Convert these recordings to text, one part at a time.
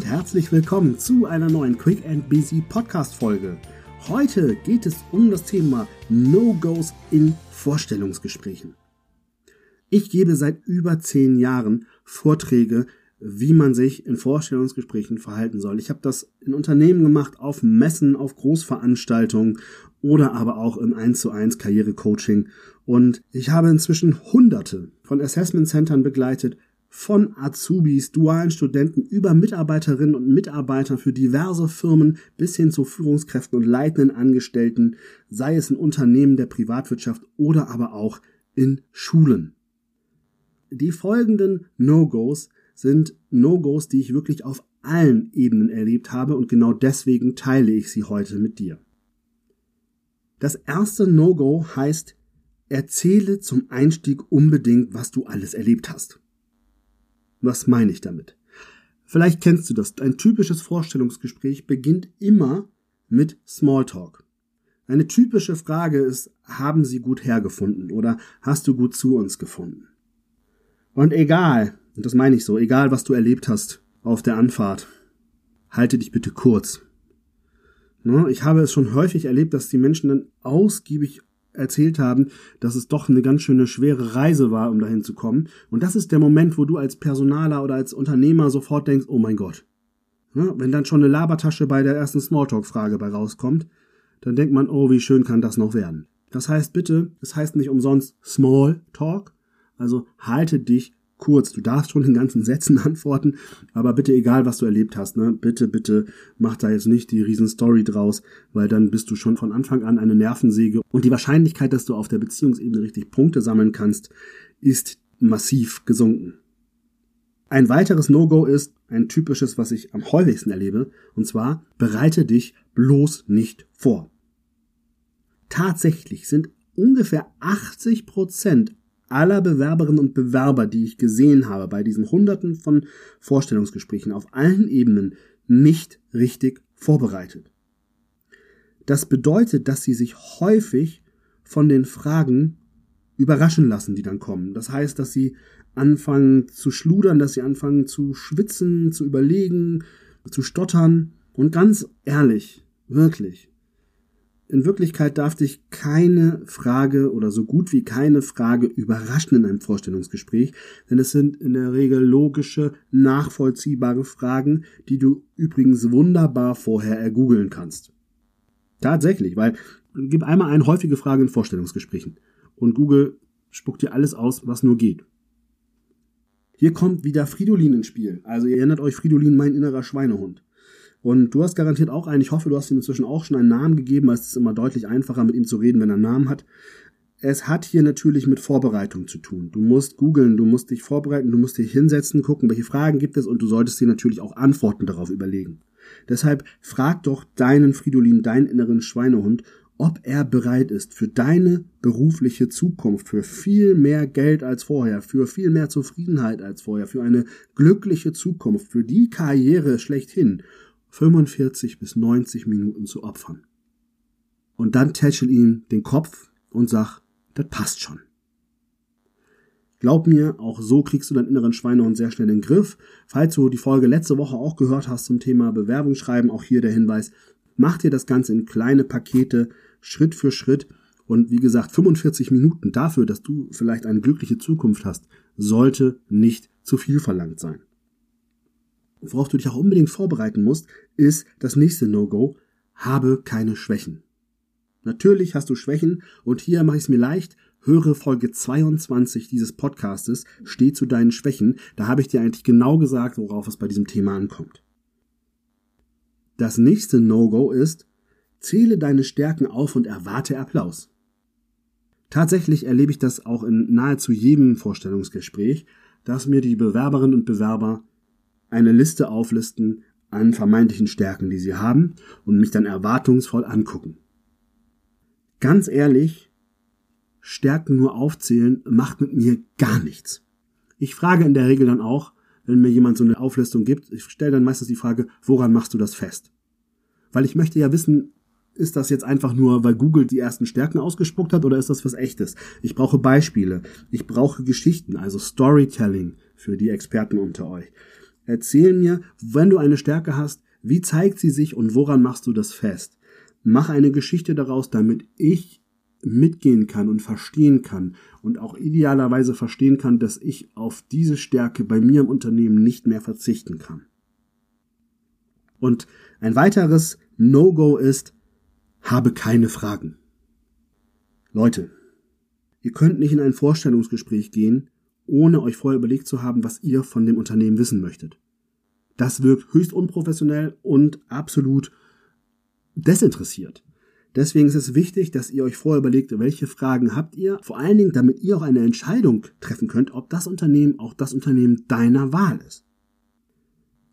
und herzlich willkommen zu einer neuen Quick and Busy Podcast Folge. Heute geht es um das Thema No-Gos in Vorstellungsgesprächen. Ich gebe seit über zehn Jahren Vorträge, wie man sich in Vorstellungsgesprächen verhalten soll. Ich habe das in Unternehmen gemacht, auf Messen, auf Großveranstaltungen oder aber auch im 1 zu 1 Karrierecoaching. Und ich habe inzwischen hunderte von Assessment Centern begleitet, von Azubis, dualen Studenten über Mitarbeiterinnen und Mitarbeiter für diverse Firmen bis hin zu Führungskräften und leitenden Angestellten, sei es in Unternehmen der Privatwirtschaft oder aber auch in Schulen. Die folgenden No-Gos sind No-Gos, die ich wirklich auf allen Ebenen erlebt habe und genau deswegen teile ich sie heute mit dir. Das erste No-Go heißt, erzähle zum Einstieg unbedingt, was du alles erlebt hast. Was meine ich damit? Vielleicht kennst du das. Ein typisches Vorstellungsgespräch beginnt immer mit Smalltalk. Eine typische Frage ist, haben Sie gut hergefunden oder hast du gut zu uns gefunden? Und egal, und das meine ich so, egal was du erlebt hast auf der Anfahrt, halte dich bitte kurz. Ich habe es schon häufig erlebt, dass die Menschen dann ausgiebig erzählt haben, dass es doch eine ganz schöne schwere Reise war, um dahin zu kommen. Und das ist der Moment, wo du als Personaler oder als Unternehmer sofort denkst, oh mein Gott. Ja, wenn dann schon eine Labertasche bei der ersten Smalltalk-Frage bei rauskommt, dann denkt man, oh, wie schön kann das noch werden. Das heißt bitte, es heißt nicht umsonst Smalltalk, also halte dich kurz. Du darfst schon in ganzen Sätzen antworten, aber bitte egal, was du erlebt hast, ne, bitte, bitte mach da jetzt nicht die riesen Story draus, weil dann bist du schon von Anfang an eine Nervensäge und die Wahrscheinlichkeit, dass du auf der Beziehungsebene richtig Punkte sammeln kannst, ist massiv gesunken. Ein weiteres No-Go ist ein typisches, was ich am häufigsten erlebe, und zwar bereite dich bloß nicht vor. Tatsächlich sind ungefähr 80 Prozent aller Bewerberinnen und Bewerber, die ich gesehen habe bei diesen Hunderten von Vorstellungsgesprächen auf allen Ebenen, nicht richtig vorbereitet. Das bedeutet, dass sie sich häufig von den Fragen überraschen lassen, die dann kommen. Das heißt, dass sie anfangen zu schludern, dass sie anfangen zu schwitzen, zu überlegen, zu stottern. Und ganz ehrlich, wirklich, in Wirklichkeit darf dich keine Frage oder so gut wie keine Frage überraschen in einem Vorstellungsgespräch, denn es sind in der Regel logische, nachvollziehbare Fragen, die du übrigens wunderbar vorher ergoogeln kannst. Tatsächlich, weil gib einmal eine häufige Frage in Vorstellungsgesprächen und Google spuckt dir alles aus, was nur geht. Hier kommt wieder Fridolin ins Spiel. Also ihr erinnert euch Fridolin, mein innerer Schweinehund. Und du hast garantiert auch einen, ich hoffe, du hast ihm inzwischen auch schon einen Namen gegeben, weil es ist immer deutlich einfacher, mit ihm zu reden, wenn er einen Namen hat. Es hat hier natürlich mit Vorbereitung zu tun. Du musst googeln, du musst dich vorbereiten, du musst dich hinsetzen, gucken, welche Fragen gibt es und du solltest dir natürlich auch Antworten darauf überlegen. Deshalb frag doch deinen Fridolin, deinen inneren Schweinehund, ob er bereit ist für deine berufliche Zukunft, für viel mehr Geld als vorher, für viel mehr Zufriedenheit als vorher, für eine glückliche Zukunft, für die Karriere schlechthin 45 bis 90 Minuten zu opfern. Und dann tätschel ihm den Kopf und sag, das passt schon. Glaub mir, auch so kriegst du deinen inneren Schweinehund sehr schnell in den Griff. Falls du die Folge letzte Woche auch gehört hast zum Thema Bewerbungsschreiben, auch hier der Hinweis, mach dir das Ganze in kleine Pakete, Schritt für Schritt. Und wie gesagt, 45 Minuten dafür, dass du vielleicht eine glückliche Zukunft hast, sollte nicht zu viel verlangt sein worauf du dich auch unbedingt vorbereiten musst, ist das nächste No-Go. Habe keine Schwächen. Natürlich hast du Schwächen und hier mache ich es mir leicht. Höre Folge 22 dieses Podcastes, steh zu deinen Schwächen. Da habe ich dir eigentlich genau gesagt, worauf es bei diesem Thema ankommt. Das nächste No-Go ist, zähle deine Stärken auf und erwarte Applaus. Tatsächlich erlebe ich das auch in nahezu jedem Vorstellungsgespräch, dass mir die Bewerberinnen und Bewerber eine Liste auflisten an vermeintlichen Stärken, die sie haben und mich dann erwartungsvoll angucken. Ganz ehrlich, Stärken nur aufzählen macht mit mir gar nichts. Ich frage in der Regel dann auch, wenn mir jemand so eine Auflistung gibt, ich stelle dann meistens die Frage, woran machst du das fest? Weil ich möchte ja wissen, ist das jetzt einfach nur, weil Google die ersten Stärken ausgespuckt hat oder ist das was echtes? Ich brauche Beispiele. Ich brauche Geschichten, also Storytelling für die Experten unter euch. Erzähl mir, wenn du eine Stärke hast, wie zeigt sie sich und woran machst du das fest? Mach eine Geschichte daraus, damit ich mitgehen kann und verstehen kann und auch idealerweise verstehen kann, dass ich auf diese Stärke bei mir im Unternehmen nicht mehr verzichten kann. Und ein weiteres No-Go ist, habe keine Fragen. Leute, ihr könnt nicht in ein Vorstellungsgespräch gehen, ohne euch vorher überlegt zu haben, was ihr von dem Unternehmen wissen möchtet. Das wirkt höchst unprofessionell und absolut desinteressiert. Deswegen ist es wichtig, dass ihr euch vorher überlegt, welche Fragen habt ihr, vor allen Dingen, damit ihr auch eine Entscheidung treffen könnt, ob das Unternehmen auch das Unternehmen deiner Wahl ist.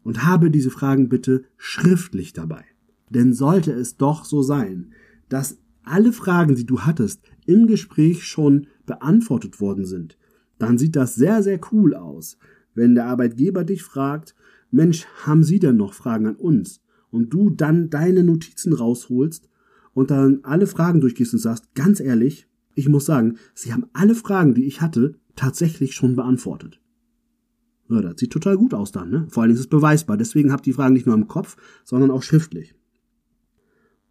Und habe diese Fragen bitte schriftlich dabei. Denn sollte es doch so sein, dass alle Fragen, die du hattest, im Gespräch schon beantwortet worden sind, dann sieht das sehr, sehr cool aus. Wenn der Arbeitgeber dich fragt, Mensch, haben Sie denn noch Fragen an uns? Und du dann deine Notizen rausholst und dann alle Fragen durchgehst und sagst, ganz ehrlich, ich muss sagen, sie haben alle Fragen, die ich hatte, tatsächlich schon beantwortet. Ja, das sieht total gut aus dann, ne? Vor allem ist es beweisbar. Deswegen habt die Fragen nicht nur im Kopf, sondern auch schriftlich.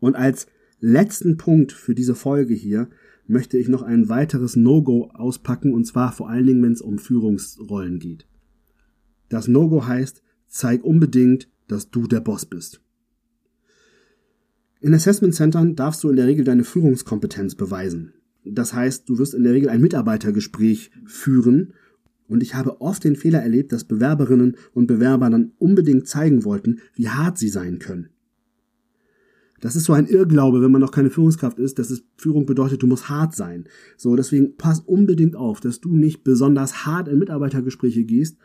Und als letzten Punkt für diese Folge hier möchte ich noch ein weiteres No-Go auspacken, und zwar vor allen Dingen, wenn es um Führungsrollen geht. Das No-Go heißt, zeig unbedingt, dass du der Boss bist. In Assessment Centern darfst du in der Regel deine Führungskompetenz beweisen. Das heißt, du wirst in der Regel ein Mitarbeitergespräch führen und ich habe oft den Fehler erlebt, dass Bewerberinnen und Bewerber dann unbedingt zeigen wollten, wie hart sie sein können. Das ist so ein Irrglaube, wenn man noch keine Führungskraft ist, dass es Führung bedeutet, du musst hart sein. So, deswegen pass unbedingt auf, dass du nicht besonders hart in Mitarbeitergespräche gehst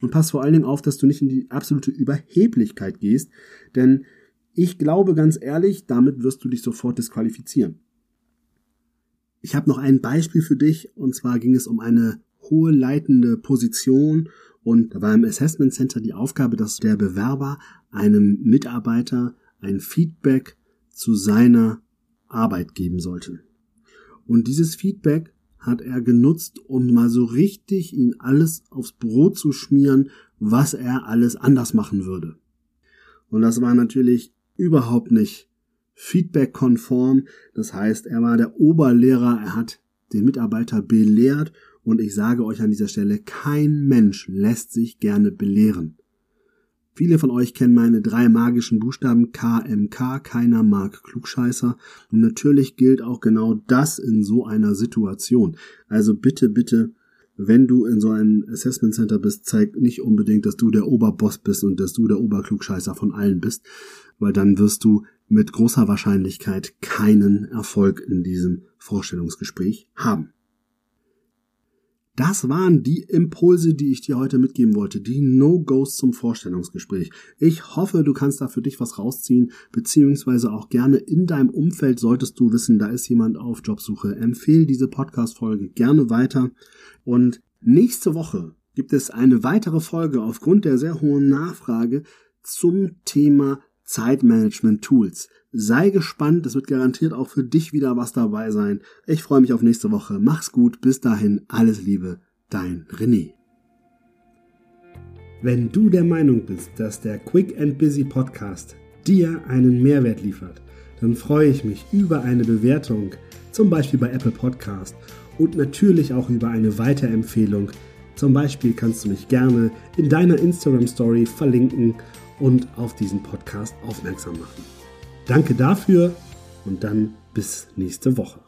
und pass vor allen Dingen auf, dass du nicht in die absolute Überheblichkeit gehst, denn ich glaube ganz ehrlich, damit wirst du dich sofort disqualifizieren. Ich habe noch ein Beispiel für dich, und zwar ging es um eine hohe leitende Position und da war im Assessment Center die Aufgabe, dass der Bewerber einem Mitarbeiter ein Feedback zu seiner Arbeit geben sollte. Und dieses Feedback hat er genutzt, um mal so richtig ihn alles aufs Brot zu schmieren, was er alles anders machen würde. Und das war natürlich überhaupt nicht feedback-konform. Das heißt, er war der Oberlehrer, er hat den Mitarbeiter belehrt und ich sage euch an dieser Stelle, kein Mensch lässt sich gerne belehren. Viele von euch kennen meine drei magischen Buchstaben KMK, keiner mag Klugscheißer. Und natürlich gilt auch genau das in so einer Situation. Also bitte, bitte wenn du in so einem Assessment Center bist, zeig nicht unbedingt, dass du der Oberboss bist und dass du der Oberklugscheißer von allen bist, weil dann wirst du mit großer Wahrscheinlichkeit keinen Erfolg in diesem Vorstellungsgespräch haben. Das waren die Impulse, die ich dir heute mitgeben wollte, die No-Gos zum Vorstellungsgespräch. Ich hoffe, du kannst da für dich was rausziehen, beziehungsweise auch gerne in deinem Umfeld solltest du wissen, da ist jemand auf Jobsuche. Empfehle diese Podcast-Folge gerne weiter. Und nächste Woche gibt es eine weitere Folge aufgrund der sehr hohen Nachfrage zum Thema Zeitmanagement Tools. Sei gespannt, es wird garantiert auch für dich wieder was dabei sein. Ich freue mich auf nächste Woche. Mach's gut, bis dahin, alles Liebe, dein René. Wenn du der Meinung bist, dass der Quick and Busy Podcast dir einen Mehrwert liefert, dann freue ich mich über eine Bewertung, zum Beispiel bei Apple Podcast und natürlich auch über eine Weiterempfehlung. Zum Beispiel kannst du mich gerne in deiner Instagram Story verlinken und auf diesen Podcast aufmerksam machen. Danke dafür und dann bis nächste Woche.